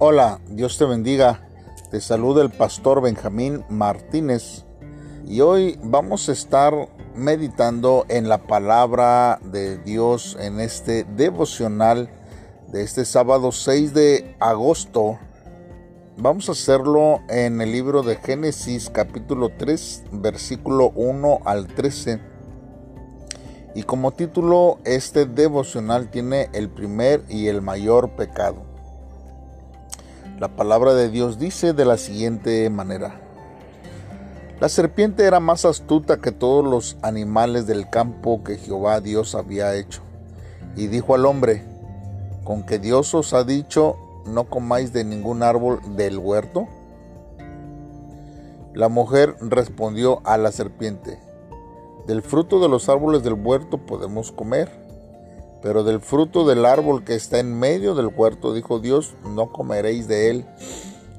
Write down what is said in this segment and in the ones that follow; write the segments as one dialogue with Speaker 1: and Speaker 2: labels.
Speaker 1: Hola, Dios te bendiga. Te saluda el pastor Benjamín Martínez y hoy vamos a estar meditando en la palabra de Dios en este devocional de este sábado 6 de agosto. Vamos a hacerlo en el libro de Génesis capítulo 3 versículo 1 al 13. Y como título este devocional tiene el primer y el mayor pecado. La palabra de Dios dice de la siguiente manera. La serpiente era más astuta que todos los animales del campo que Jehová Dios había hecho. Y dijo al hombre, ¿con que Dios os ha dicho, no comáis de ningún árbol del huerto? La mujer respondió a la serpiente, del fruto de los árboles del huerto podemos comer pero del fruto del árbol que está en medio del huerto, dijo Dios, no comeréis de él,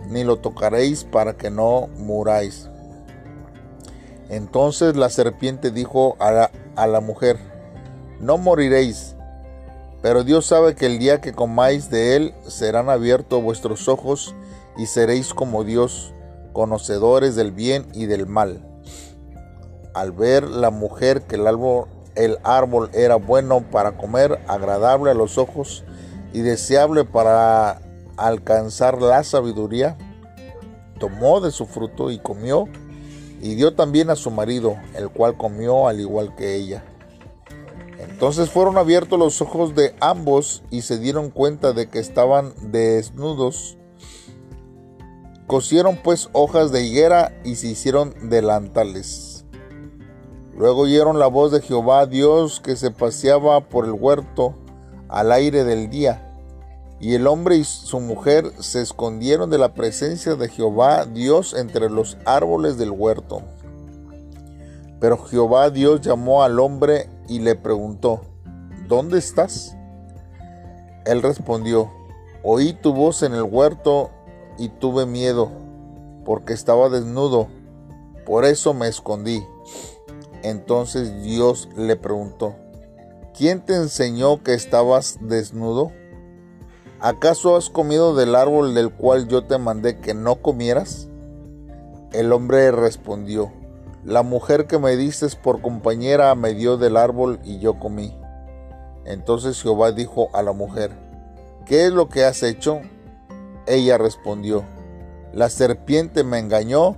Speaker 1: ni lo tocaréis para que no muráis. Entonces la serpiente dijo a la, a la mujer, no moriréis, pero Dios sabe que el día que comáis de él serán abiertos vuestros ojos y seréis como Dios, conocedores del bien y del mal. Al ver la mujer que el árbol el árbol era bueno para comer, agradable a los ojos y deseable para alcanzar la sabiduría, tomó de su fruto y comió, y dio también a su marido, el cual comió al igual que ella. Entonces fueron abiertos los ojos de ambos y se dieron cuenta de que estaban desnudos. Cosieron pues hojas de higuera y se hicieron delantales. Luego oyeron la voz de Jehová Dios que se paseaba por el huerto al aire del día. Y el hombre y su mujer se escondieron de la presencia de Jehová Dios entre los árboles del huerto. Pero Jehová Dios llamó al hombre y le preguntó, ¿Dónde estás? Él respondió, Oí tu voz en el huerto y tuve miedo, porque estaba desnudo, por eso me escondí. Entonces Dios le preguntó, ¿quién te enseñó que estabas desnudo? ¿Acaso has comido del árbol del cual yo te mandé que no comieras? El hombre respondió, la mujer que me diste por compañera me dio del árbol y yo comí. Entonces Jehová dijo a la mujer, ¿qué es lo que has hecho? Ella respondió, la serpiente me engañó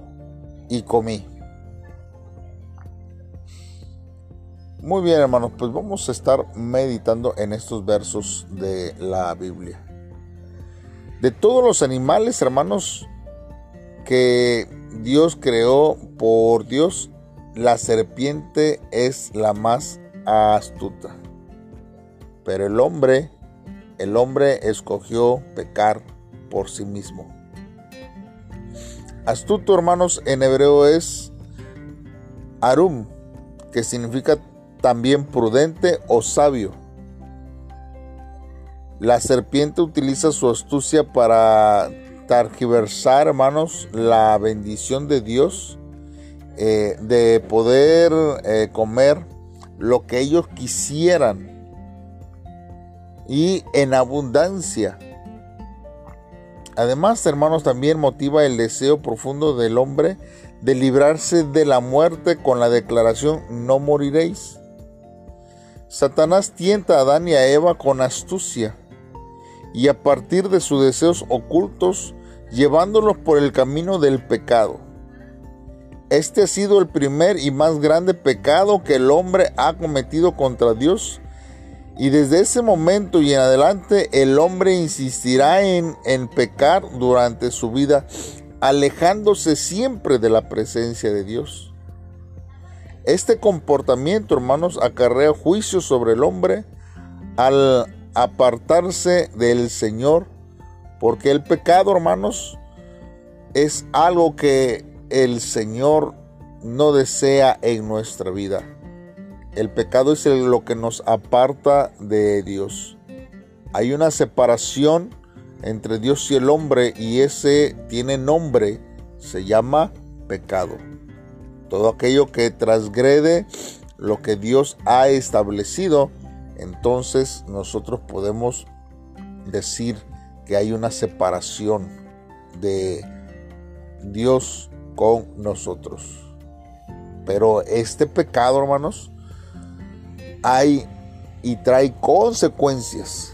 Speaker 1: y comí. Muy bien hermanos, pues vamos a estar meditando en estos versos de la Biblia. De todos los animales, hermanos, que Dios creó por Dios, la serpiente es la más astuta. Pero el hombre, el hombre escogió pecar por sí mismo. Astuto, hermanos, en hebreo es arum, que significa también prudente o sabio. La serpiente utiliza su astucia para targiversar, hermanos, la bendición de Dios, eh, de poder eh, comer lo que ellos quisieran y en abundancia. Además, hermanos, también motiva el deseo profundo del hombre de librarse de la muerte con la declaración no moriréis. Satanás tienta a Adán y a Eva con astucia y a partir de sus deseos ocultos, llevándolos por el camino del pecado. Este ha sido el primer y más grande pecado que el hombre ha cometido contra Dios. Y desde ese momento y en adelante el hombre insistirá en, en pecar durante su vida, alejándose siempre de la presencia de Dios. Este comportamiento, hermanos, acarrea juicio sobre el hombre al apartarse del Señor, porque el pecado, hermanos, es algo que el Señor no desea en nuestra vida. El pecado es lo que nos aparta de Dios. Hay una separación entre Dios y el hombre y ese tiene nombre, se llama pecado todo aquello que transgrede lo que Dios ha establecido, entonces nosotros podemos decir que hay una separación de Dios con nosotros. Pero este pecado, hermanos, hay y trae consecuencias.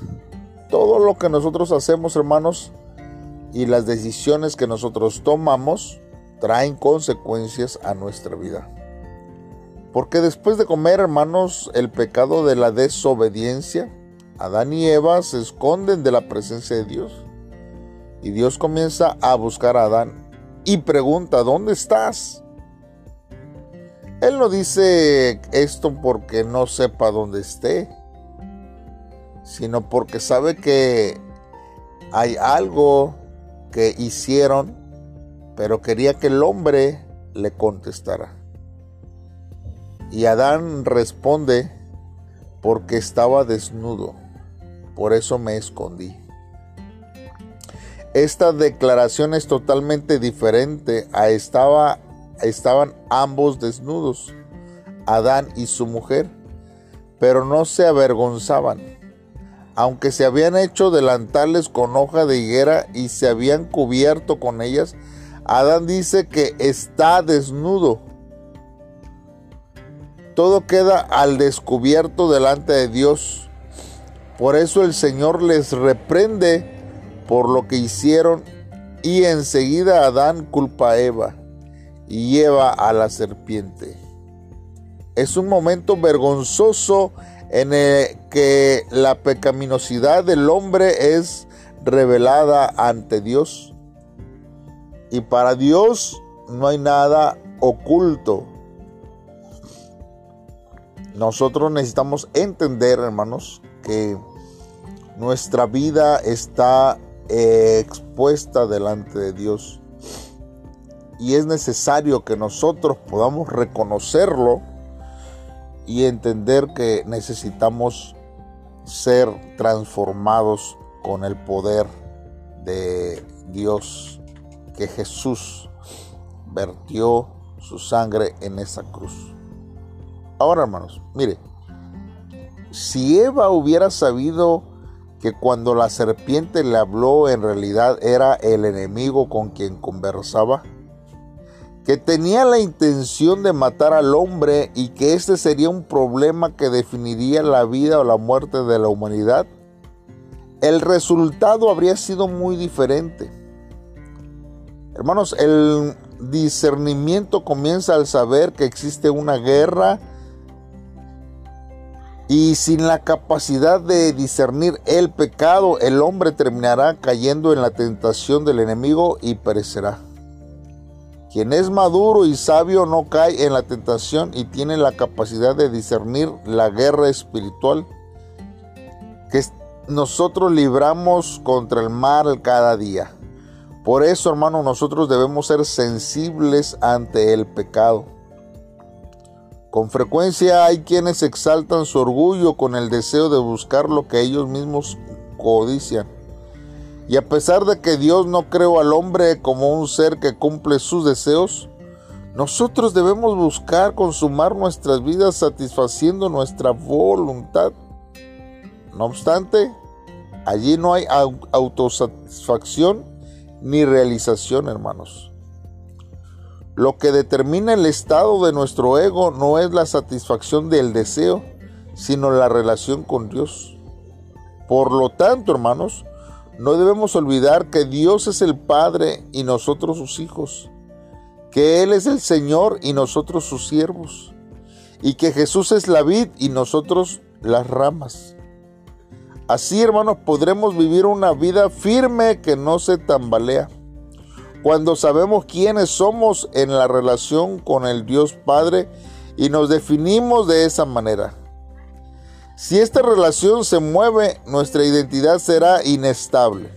Speaker 1: Todo lo que nosotros hacemos, hermanos, y las decisiones que nosotros tomamos traen consecuencias a nuestra vida. Porque después de comer, hermanos, el pecado de la desobediencia, Adán y Eva se esconden de la presencia de Dios. Y Dios comienza a buscar a Adán y pregunta, ¿dónde estás? Él no dice esto porque no sepa dónde esté, sino porque sabe que hay algo que hicieron, pero quería que el hombre le contestara. Y Adán responde, porque estaba desnudo, por eso me escondí. Esta declaración es totalmente diferente a estaba, estaban ambos desnudos, Adán y su mujer, pero no se avergonzaban aunque se habían hecho delantales con hoja de higuera y se habían cubierto con ellas, Adán dice que está desnudo. Todo queda al descubierto delante de Dios. Por eso el Señor les reprende por lo que hicieron y enseguida Adán culpa a Eva y lleva a la serpiente. Es un momento vergonzoso en el que la pecaminosidad del hombre es revelada ante Dios. Y para Dios no hay nada oculto. Nosotros necesitamos entender, hermanos, que nuestra vida está expuesta delante de Dios. Y es necesario que nosotros podamos reconocerlo y entender que necesitamos ser transformados con el poder de Dios, que Jesús vertió su sangre en esa cruz. Ahora, hermanos, mire, si Eva hubiera sabido que cuando la serpiente le habló en realidad era el enemigo con quien conversaba, que tenía la intención de matar al hombre y que este sería un problema que definiría la vida o la muerte de la humanidad, el resultado habría sido muy diferente. Hermanos, el discernimiento comienza al saber que existe una guerra y sin la capacidad de discernir el pecado, el hombre terminará cayendo en la tentación del enemigo y perecerá. Quien es maduro y sabio no cae en la tentación y tiene la capacidad de discernir la guerra espiritual que nosotros libramos contra el mal cada día. Por eso, hermano, nosotros debemos ser sensibles ante el pecado. Con frecuencia hay quienes exaltan su orgullo con el deseo de buscar lo que ellos mismos codician. Y a pesar de que Dios no creó al hombre como un ser que cumple sus deseos, nosotros debemos buscar consumar nuestras vidas satisfaciendo nuestra voluntad. No obstante, allí no hay autosatisfacción ni realización, hermanos. Lo que determina el estado de nuestro ego no es la satisfacción del deseo, sino la relación con Dios. Por lo tanto, hermanos, no debemos olvidar que Dios es el Padre y nosotros sus hijos, que Él es el Señor y nosotros sus siervos, y que Jesús es la vid y nosotros las ramas. Así, hermanos, podremos vivir una vida firme que no se tambalea. Cuando sabemos quiénes somos en la relación con el Dios Padre y nos definimos de esa manera. Si esta relación se mueve, nuestra identidad será inestable.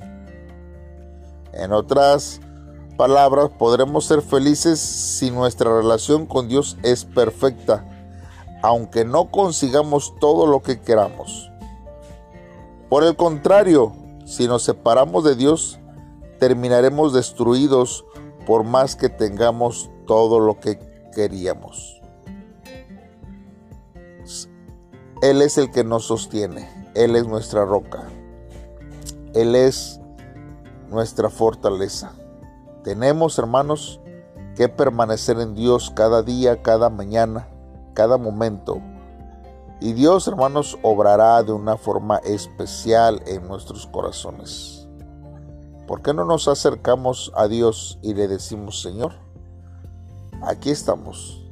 Speaker 1: En otras palabras, podremos ser felices si nuestra relación con Dios es perfecta, aunque no consigamos todo lo que queramos. Por el contrario, si nos separamos de Dios, terminaremos destruidos por más que tengamos todo lo que queríamos. Él es el que nos sostiene, Él es nuestra roca, Él es nuestra fortaleza. Tenemos, hermanos, que permanecer en Dios cada día, cada mañana, cada momento. Y Dios, hermanos, obrará de una forma especial en nuestros corazones. ¿Por qué no nos acercamos a Dios y le decimos, Señor, aquí estamos.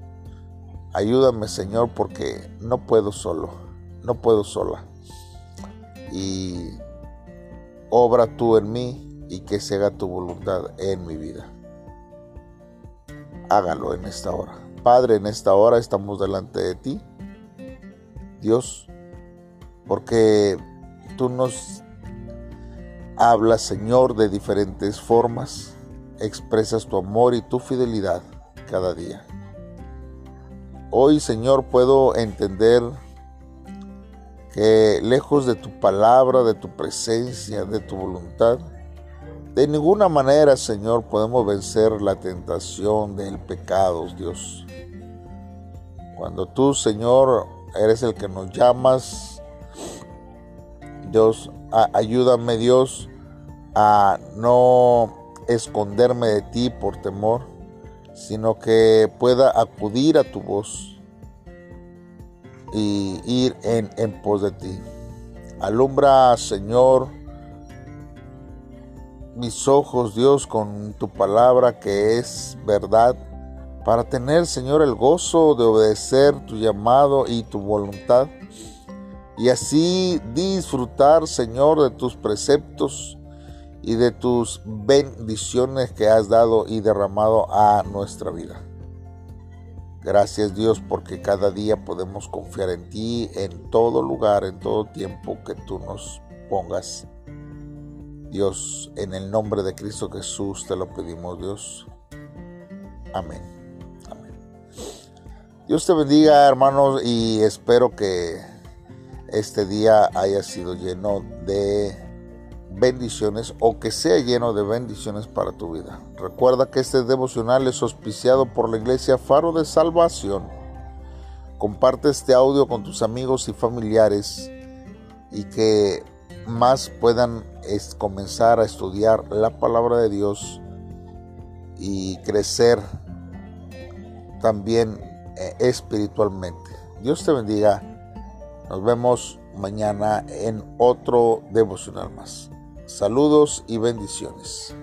Speaker 1: Ayúdame, Señor, porque no puedo solo, no puedo sola. Y obra tú en mí y que se haga tu voluntad en mi vida. Hágalo en esta hora. Padre, en esta hora estamos delante de ti. Dios, porque tú nos hablas, Señor, de diferentes formas. Expresas tu amor y tu fidelidad cada día. Hoy, Señor, puedo entender que lejos de tu palabra, de tu presencia, de tu voluntad, de ninguna manera, Señor, podemos vencer la tentación del pecado, Dios. Cuando tú, Señor, eres el que nos llamas, Dios, ayúdame, Dios, a no esconderme de ti por temor, sino que pueda acudir a tu voz y ir en, en pos de ti. Alumbra, Señor, mis ojos, Dios, con tu palabra que es verdad, para tener, Señor, el gozo de obedecer tu llamado y tu voluntad, y así disfrutar, Señor, de tus preceptos y de tus bendiciones que has dado y derramado a nuestra vida. Gracias Dios porque cada día podemos confiar en ti en todo lugar, en todo tiempo que tú nos pongas. Dios, en el nombre de Cristo Jesús te lo pedimos Dios. Amén. Dios te bendiga hermanos y espero que este día haya sido lleno de bendiciones o que sea lleno de bendiciones para tu vida. Recuerda que este devocional es auspiciado por la iglesia Faro de Salvación. Comparte este audio con tus amigos y familiares y que más puedan comenzar a estudiar la palabra de Dios y crecer también espiritualmente. Dios te bendiga. Nos vemos mañana en otro devocional más. Saludos y bendiciones.